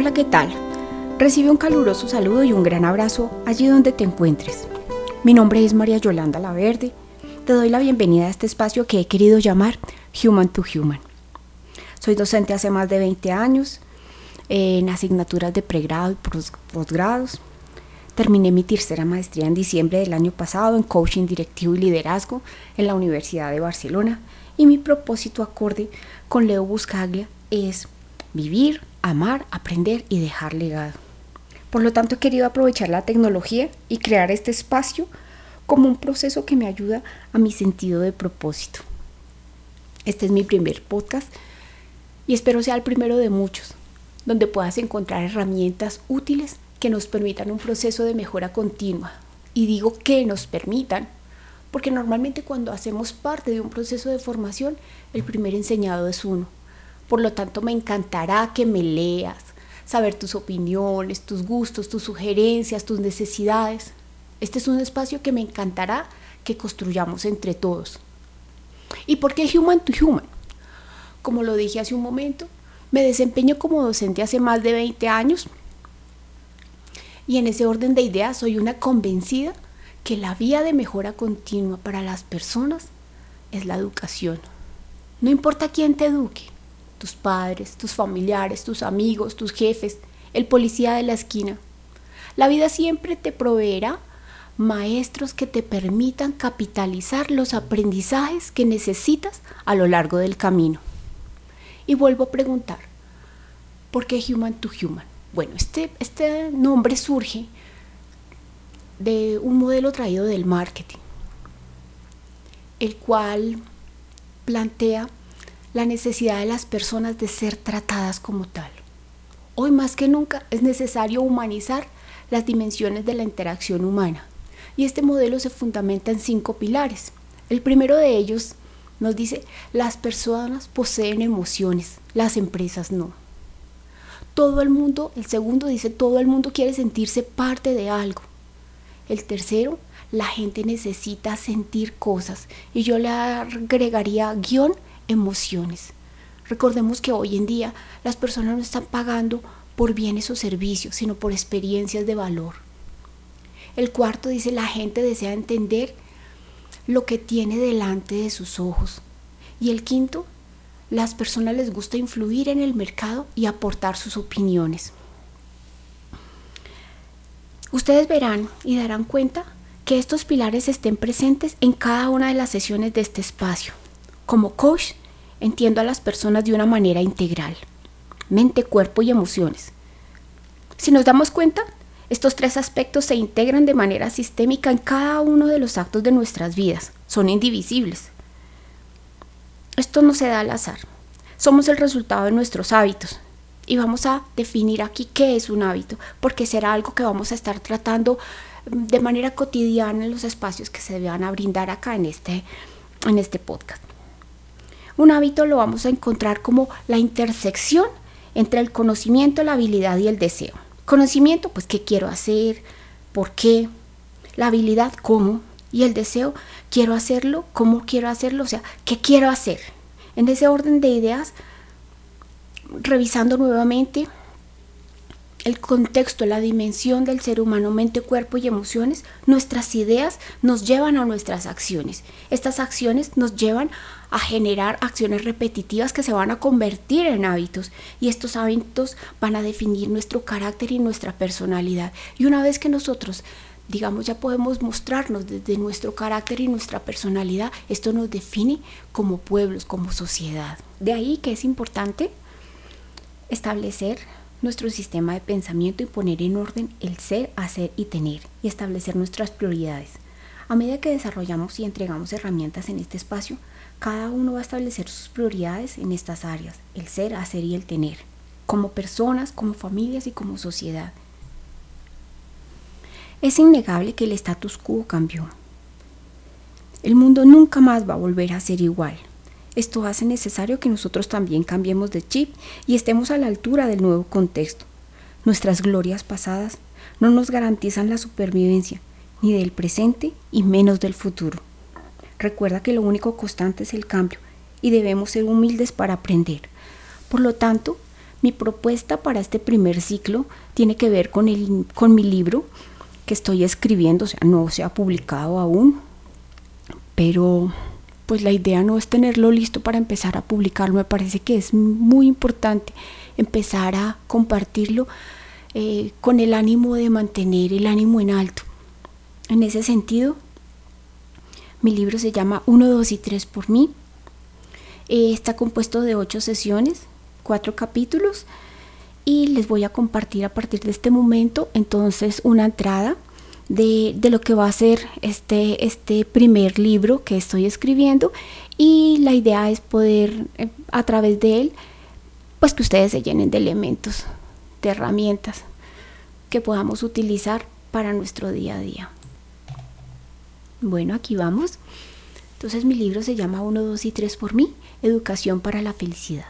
Hola, ¿qué tal? Recibe un caluroso saludo y un gran abrazo allí donde te encuentres. Mi nombre es María Yolanda Laverde. Te doy la bienvenida a este espacio que he querido llamar Human to Human. Soy docente hace más de 20 años en asignaturas de pregrado y posgrados. Terminé mi tercera maestría en diciembre del año pasado en coaching directivo y liderazgo en la Universidad de Barcelona y mi propósito acorde con Leo Buscaglia es vivir, amar, aprender y dejar legado. Por lo tanto, he querido aprovechar la tecnología y crear este espacio como un proceso que me ayuda a mi sentido de propósito. Este es mi primer podcast y espero sea el primero de muchos, donde puedas encontrar herramientas útiles que nos permitan un proceso de mejora continua. Y digo que nos permitan, porque normalmente cuando hacemos parte de un proceso de formación, el primer enseñado es uno. Por lo tanto, me encantará que me leas, saber tus opiniones, tus gustos, tus sugerencias, tus necesidades. Este es un espacio que me encantará que construyamos entre todos. ¿Y por qué Human to Human? Como lo dije hace un momento, me desempeño como docente hace más de 20 años y en ese orden de ideas soy una convencida que la vía de mejora continua para las personas es la educación. No importa quién te eduque, tus padres, tus familiares, tus amigos, tus jefes, el policía de la esquina. La vida siempre te proveerá maestros que te permitan capitalizar los aprendizajes que necesitas a lo largo del camino. Y vuelvo a preguntar, ¿por qué Human to Human? Bueno, este, este nombre surge de un modelo traído del marketing, el cual plantea la necesidad de las personas de ser tratadas como tal. Hoy más que nunca es necesario humanizar las dimensiones de la interacción humana y este modelo se fundamenta en cinco pilares. El primero de ellos nos dice, las personas poseen emociones, las empresas no. Todo el mundo, el segundo dice, todo el mundo quiere sentirse parte de algo. El tercero, la gente necesita sentir cosas y yo le agregaría guion emociones. Recordemos que hoy en día las personas no están pagando por bienes o servicios, sino por experiencias de valor. El cuarto dice, la gente desea entender lo que tiene delante de sus ojos. Y el quinto, las personas les gusta influir en el mercado y aportar sus opiniones. Ustedes verán y darán cuenta que estos pilares estén presentes en cada una de las sesiones de este espacio. Como coach, entiendo a las personas de una manera integral, mente, cuerpo y emociones. Si nos damos cuenta, estos tres aspectos se integran de manera sistémica en cada uno de los actos de nuestras vidas, son indivisibles. Esto no se da al azar, somos el resultado de nuestros hábitos. Y vamos a definir aquí qué es un hábito, porque será algo que vamos a estar tratando de manera cotidiana en los espacios que se van a brindar acá en este, en este podcast. Un hábito lo vamos a encontrar como la intersección entre el conocimiento, la habilidad y el deseo. Conocimiento, pues qué quiero hacer, por qué, la habilidad, cómo, y el deseo, quiero hacerlo, cómo quiero hacerlo, o sea, qué quiero hacer. En ese orden de ideas, revisando nuevamente el contexto, la dimensión del ser humano, mente, cuerpo y emociones, nuestras ideas nos llevan a nuestras acciones. Estas acciones nos llevan a generar acciones repetitivas que se van a convertir en hábitos y estos hábitos van a definir nuestro carácter y nuestra personalidad. Y una vez que nosotros digamos, ya podemos mostrarnos desde nuestro carácter y nuestra personalidad. Esto nos define como pueblos, como sociedad. De ahí que es importante establecer nuestro sistema de pensamiento y poner en orden el ser, hacer y tener y establecer nuestras prioridades. A medida que desarrollamos y entregamos herramientas en este espacio, cada uno va a establecer sus prioridades en estas áreas, el ser, hacer y el tener, como personas, como familias y como sociedad. Es innegable que el status quo cambió. El mundo nunca más va a volver a ser igual. Esto hace necesario que nosotros también cambiemos de chip y estemos a la altura del nuevo contexto. Nuestras glorias pasadas no nos garantizan la supervivencia, ni del presente y menos del futuro. Recuerda que lo único constante es el cambio y debemos ser humildes para aprender. Por lo tanto, Mi propuesta para este primer ciclo tiene que ver con, el, con mi libro que estoy escribiendo, no se ha publicado aún, pero pues la idea no es tenerlo listo para empezar a publicarlo, me parece que es muy importante empezar a compartirlo eh, con el ánimo de mantener el ánimo en alto. En ese sentido, mi libro se llama 1, 2 y 3 por mí. Eh, está compuesto de ocho sesiones, cuatro capítulos y les voy a compartir a partir de este momento entonces una entrada de, lo que va a ser este, este primer libro que estoy escribiendo y la idea es poder eh, a través de él pues que ustedes se llenen de elementos, de herramientas que podamos utilizar para nuestro día a día. Bueno, aquí vamos. Entonces mi libro se llama 1, 2 y 3 por mí, Educación para la Felicidad.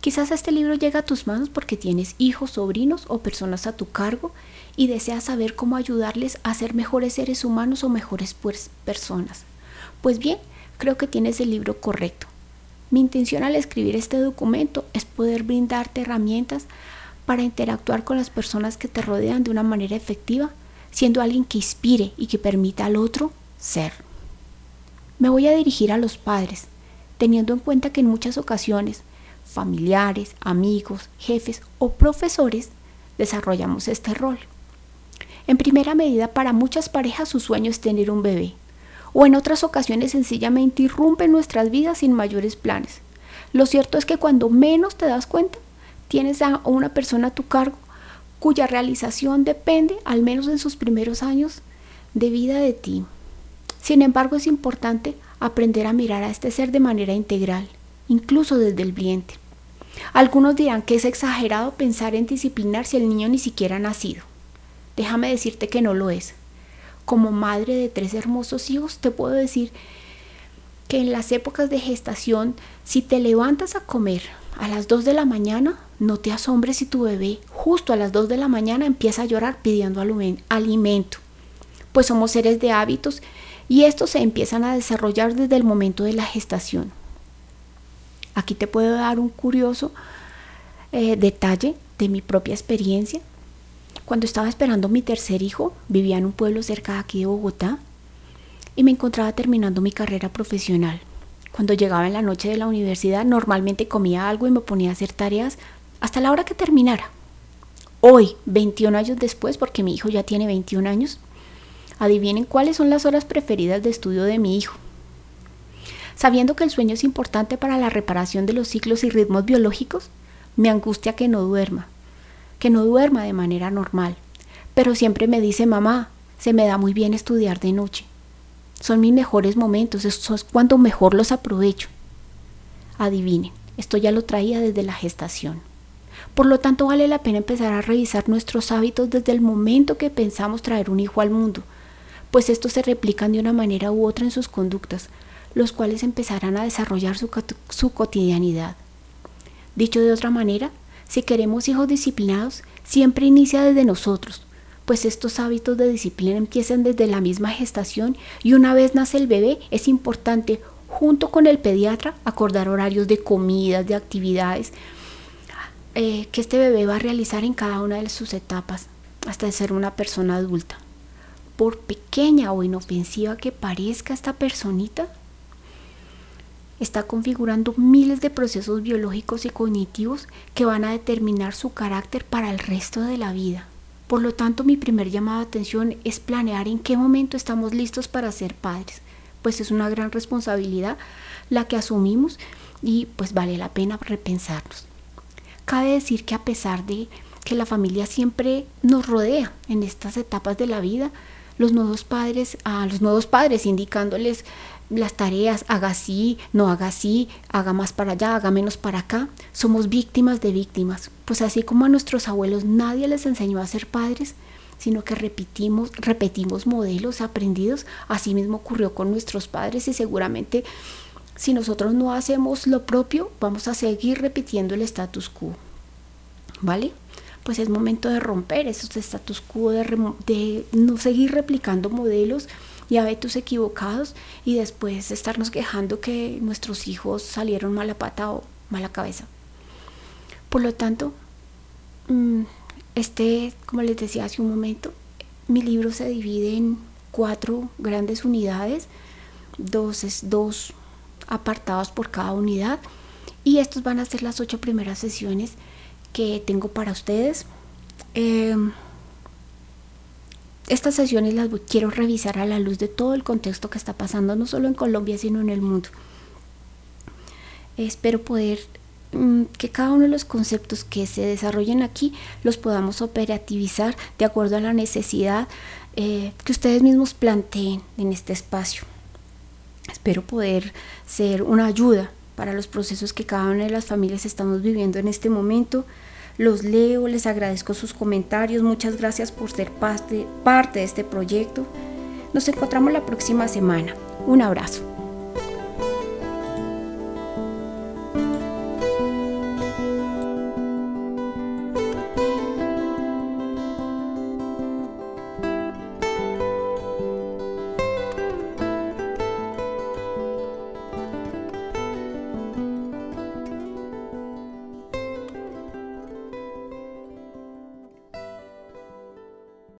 Quizás este libro llega a tus manos porque tienes hijos, sobrinos o personas a tu cargo y deseas saber cómo ayudarles a ser mejores seres humanos o mejores pues, personas. Pues bien, creo que tienes el libro correcto. Mi intención al escribir este documento es poder brindarte herramientas para interactuar con las personas que te rodean de una manera efectiva, siendo alguien que inspire y que permita al otro ser. Me voy a dirigir a los padres, teniendo en cuenta que en muchas ocasiones familiares, amigos, jefes o profesores, desarrollamos este rol. En primera medida, para muchas parejas su sueño es tener un bebé, o en otras ocasiones sencillamente irrumpen nuestras vidas sin mayores planes. Lo cierto es que cuando menos te das cuenta, tienes a una persona a tu cargo cuya realización depende, al menos en sus primeros años, de vida de ti. Sin embargo, es importante aprender a mirar a este ser de manera integral, incluso desde el vientre. Algunos dirán que es exagerado pensar en disciplinar si el niño ni siquiera ha nacido. Déjame decirte que no lo es. Como madre de tres hermosos hijos, te puedo decir que en las épocas de gestación, si te levantas a comer a las 2 de la mañana, no te asombres si tu bebé justo a las 2 de la mañana empieza a llorar pidiendo alimento, pues somos seres de hábitos y estos se empiezan a desarrollar desde el momento de la gestación. Aquí te puedo dar un curioso eh, detalle de mi propia experiencia. Cuando estaba esperando mi tercer hijo, vivía en un pueblo cerca de aquí de Bogotá y me encontraba terminando mi carrera profesional. Cuando llegaba en la noche de la universidad, normalmente comía algo y me ponía a hacer tareas hasta la hora que terminara. Hoy, 21 años después, porque mi hijo ya tiene 21 años, adivinen cuáles son las horas preferidas de estudio de mi hijo sabiendo que el sueño es importante para la reparación de los ciclos y ritmos biológicos, me angustia que no duerma, que no duerma de manera normal. Pero siempre me dice, mamá, se me da muy bien estudiar de noche. Son mis mejores momentos, eso es cuando mejor los aprovecho. Adivinen, esto ya lo traía desde la gestación. Por lo tanto, vale la pena empezar a revisar nuestros hábitos desde el momento que pensamos traer un hijo al mundo, pues estos se replican de una manera u otra en sus conductas, los cuales empezarán a desarrollar su, su cotidianidad. Dicho de otra manera, si queremos hijos disciplinados, siempre inicia desde nosotros, pues estos hábitos de disciplina empiezan desde la misma gestación y una vez nace el bebé es importante, junto con el pediatra, acordar horarios de comidas, de actividades eh, que este bebé va a realizar en cada una de sus etapas, hasta ser una persona adulta. Por pequeña o inofensiva que parezca esta personita, está configurando miles de procesos biológicos y cognitivos que van a determinar su carácter para el resto de la vida. Por lo tanto, mi primer llamado de atención es planear en qué momento estamos listos para ser padres, pues es una gran responsabilidad la que asumimos y pues vale la pena repensarnos. Cabe decir que a pesar de que la familia siempre nos rodea en estas etapas de la vida, los nuevos padres, a los nuevos padres indicándoles las tareas, haga así, no haga así, haga más para allá, haga menos para acá. Somos víctimas de víctimas. Pues así como a nuestros abuelos nadie les enseñó a ser padres, sino que repetimos, repetimos modelos aprendidos, así mismo ocurrió con nuestros padres y seguramente si nosotros no hacemos lo propio, vamos a seguir repitiendo el status quo. ¿Vale? Pues es momento de romper esos status quo, de, de no seguir replicando modelos y hábitos equivocados y después estarnos quejando que nuestros hijos salieron mala pata o mala cabeza. Por lo tanto, mm, este, como les decía hace un momento, mi libro se divide en cuatro grandes unidades, dos, dos apartados por cada unidad y estos van a ser las ocho primeras sesiones que tengo para ustedes. Em, estas sesiones las quiero revisar a la luz de todo el contexto que está pasando, no solo en Colombia, sino en el mundo. Espero poder mm, que cada uno de los conceptos que se desarrollen aquí los podamos operativizar de acuerdo a la necesidad eh, que ustedes mismos planteen en este espacio. Espero poder ser una ayuda para los procesos que cada una de las familias estamos viviendo en este momento. Los leo, les agradezco sus comentarios, muchas gracias por ser parte, de este proyecto. Nos encontramos la próxima semana. Un abrazo.